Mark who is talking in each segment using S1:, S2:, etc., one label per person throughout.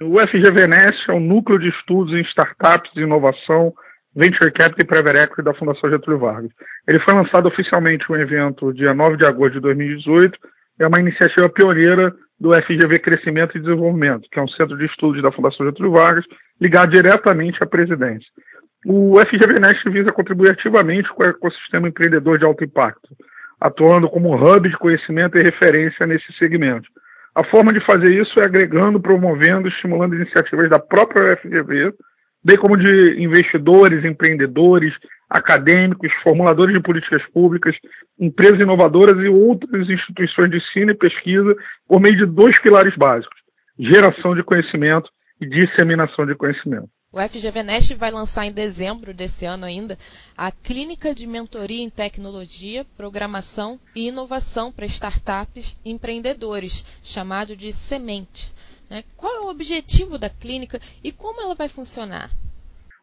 S1: O FGVNest é o Núcleo de Estudos em Startups de Inovação, Venture Capital e Private Equity da Fundação Getúlio Vargas. Ele foi lançado oficialmente um evento dia 9 de agosto de 2018, é uma iniciativa pioneira do FGV Crescimento e Desenvolvimento, que é um centro de estudos da Fundação Getúlio Vargas, ligado diretamente à presidência. O FGV Next visa contribuir ativamente com o ecossistema empreendedor de alto impacto, atuando como hub de conhecimento e referência nesse segmento. A forma de fazer isso é agregando, promovendo, estimulando iniciativas da própria UFGV, bem como de investidores, empreendedores, acadêmicos, formuladores de políticas públicas, empresas inovadoras e outras instituições de ensino e pesquisa por meio de dois pilares básicos: geração de conhecimento e disseminação de conhecimento.
S2: O FGV vai lançar em dezembro desse ano ainda a Clínica de Mentoria em Tecnologia, Programação e Inovação para Startups e Empreendedores, chamado de Semente. Né? Qual é o objetivo da clínica e como ela vai funcionar?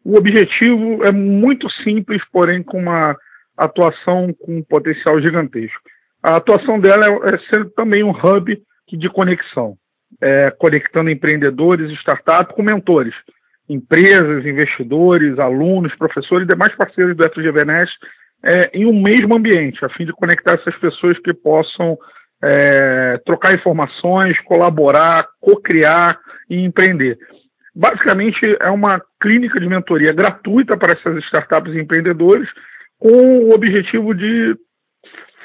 S1: O objetivo é muito simples, porém com uma atuação com um potencial gigantesco. A atuação dela é, é ser também um hub de conexão, é, conectando empreendedores startups com mentores empresas, investidores, alunos, professores e demais parceiros do FGVNet é, em um mesmo ambiente, a fim de conectar essas pessoas que possam é, trocar informações, colaborar, co-criar e empreender. Basicamente, é uma clínica de mentoria gratuita para essas startups e empreendedores, com o objetivo de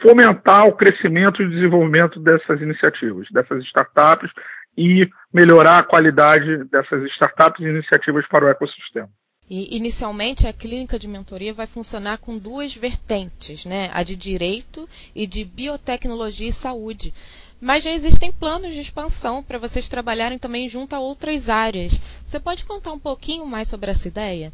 S1: fomentar o crescimento e desenvolvimento dessas iniciativas, dessas startups e melhorar a qualidade dessas startups e iniciativas para o ecossistema.
S2: E, inicialmente, a clínica de mentoria vai funcionar com duas vertentes, né? a de direito e de biotecnologia e saúde. Mas já existem planos de expansão para vocês trabalharem também junto a outras áreas. Você pode contar um pouquinho mais sobre essa ideia?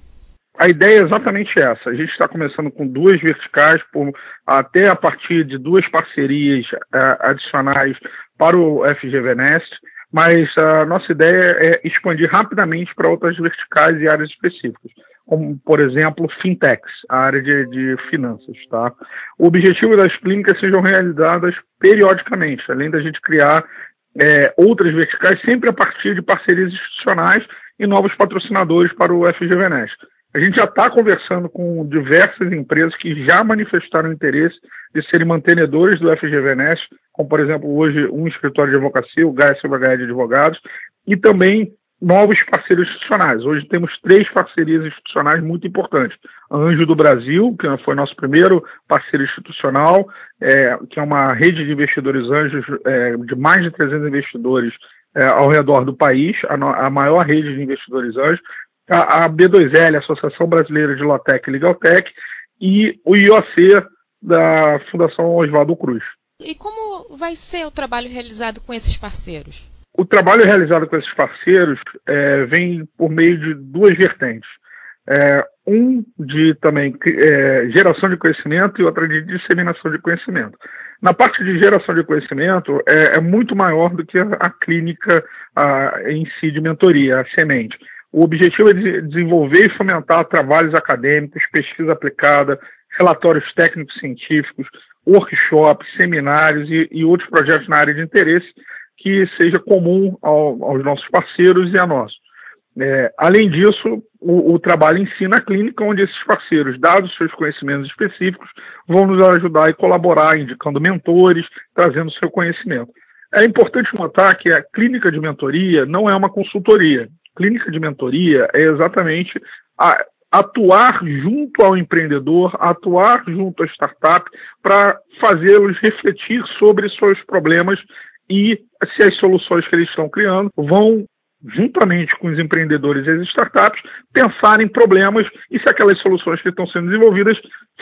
S1: A ideia é exatamente essa. A gente está começando com duas verticais, por, até a partir de duas parcerias uh, adicionais para o FGV Nest mas a nossa ideia é expandir rapidamente para outras verticais e áreas específicas, como, por exemplo, fintechs, a área de, de finanças. Tá? O objetivo das clínicas sejam realizadas periodicamente, além da gente criar é, outras verticais, sempre a partir de parcerias institucionais e novos patrocinadores para o FGVNES. A gente já está conversando com diversas empresas que já manifestaram interesse de serem mantenedores do FGVNES, como por exemplo hoje um escritório de advocacia, o Gaia de Advogados, e também novos parceiros institucionais. Hoje temos três parcerias institucionais muito importantes. Anjo do Brasil, que foi nosso primeiro parceiro institucional, é, que é uma rede de investidores anjos é, de mais de 300 investidores é, ao redor do país, a, a, maior rede de investidores anjos a, a B2L, Associação Brasileira de Lotec e Legaltec, e o IOC da Fundação Oswaldo Cruz.
S2: E como vai ser o trabalho realizado com esses parceiros?
S1: O trabalho realizado com esses parceiros é, vem por meio de duas vertentes. É, um de também é, geração de conhecimento e outra de disseminação de conhecimento. Na parte de geração de conhecimento, é, é muito maior do que a, a clínica a, em si de mentoria, a semente. O objetivo é de desenvolver e fomentar trabalhos acadêmicos, pesquisa aplicada, relatórios técnicos científicos, workshops, seminários e, e, outros projetos na área de interesse que seja comum ao, aos nossos parceiros e a nós. É, além disso, o, o, trabalho em si na clínica, onde esses parceiros, dados seus conhecimentos específicos, vão nos ajudar e colaborar, indicando mentores, trazendo seu conhecimento. É importante notar que a clínica de mentoria não é uma consultoria clínica de mentoria é exatamente a, atuar junto ao empreendedor, atuar junto à startup para fazê-los refletir sobre seus problemas e se as soluções que eles estão criando vão juntamente com os empreendedores e as startups, pensar em problemas e se aquelas soluções que estão sendo desenvolvidas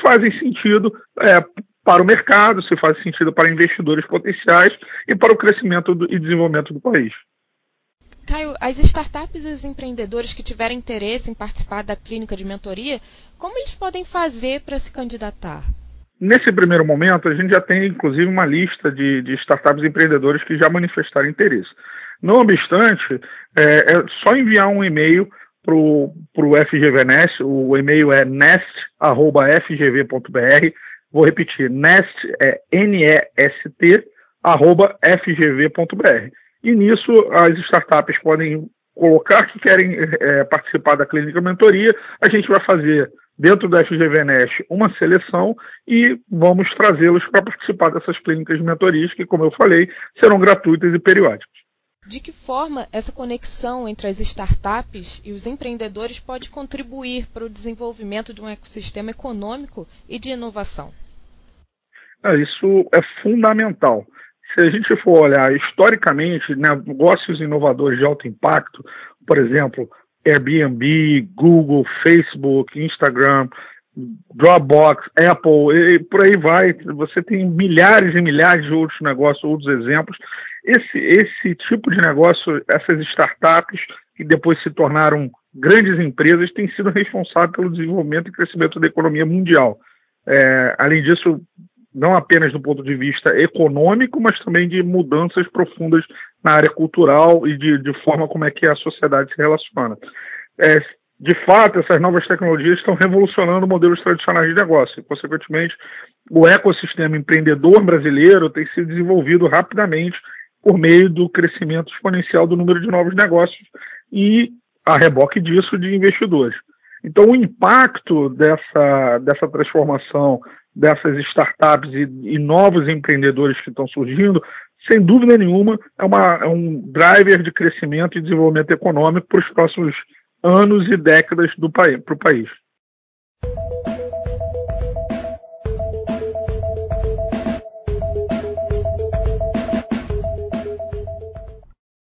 S1: fazem sentido é, para o mercado, se faz sentido para investidores potenciais e para o crescimento do, e desenvolvimento do país.
S2: Caio, as startups e os empreendedores que tiverem interesse em participar da clínica de mentoria, como eles podem fazer para se candidatar?
S1: Nesse primeiro momento, a gente já tem inclusive uma lista de, de startups e empreendedores que já manifestaram interesse. Não obstante, é, é só enviar um e-mail para o FGVNest, o e-mail é nest.fgv.br. Vou repetir, nest é N-E-S-T, arroba fgv.br. E nisso as startups podem colocar que querem é, participar da clínica mentoria, a gente vai fazer dentro da FGV uma seleção e vamos trazê-los para participar dessas clínicas de mentorias que, como eu falei, serão gratuitas e periódicas.
S2: De que forma essa conexão entre as startups e os empreendedores pode contribuir para o desenvolvimento de um ecossistema econômico e de inovação?
S1: É, isso é fundamental. Se a gente for olhar historicamente, né, negócios inovadores de alto impacto, por exemplo, Airbnb, Google, Facebook, Instagram, Dropbox, Apple, e por aí vai. Você tem milhares e milhares de outros negócios, outros exemplos. Esse, esse tipo de negócio, essas startups que depois se tornaram grandes empresas, têm sido responsáveis pelo desenvolvimento e crescimento da economia mundial. É, além disso, não apenas do ponto de vista econômico, mas também de mudanças profundas na área cultural e de, de forma como é que a sociedade se relaciona. É, de fato, essas novas tecnologias estão revolucionando modelos tradicionais de negócio. E, consequentemente, o ecossistema empreendedor brasileiro tem sido desenvolvido rapidamente por meio do crescimento exponencial do número de novos negócios e, a reboque disso, de investidores. Então, o impacto dessa, dessa transformação dessas startups e, e novos empreendedores que estão surgindo, sem dúvida nenhuma, é, uma, é um driver de crescimento e desenvolvimento econômico para os próximos anos e décadas para o país.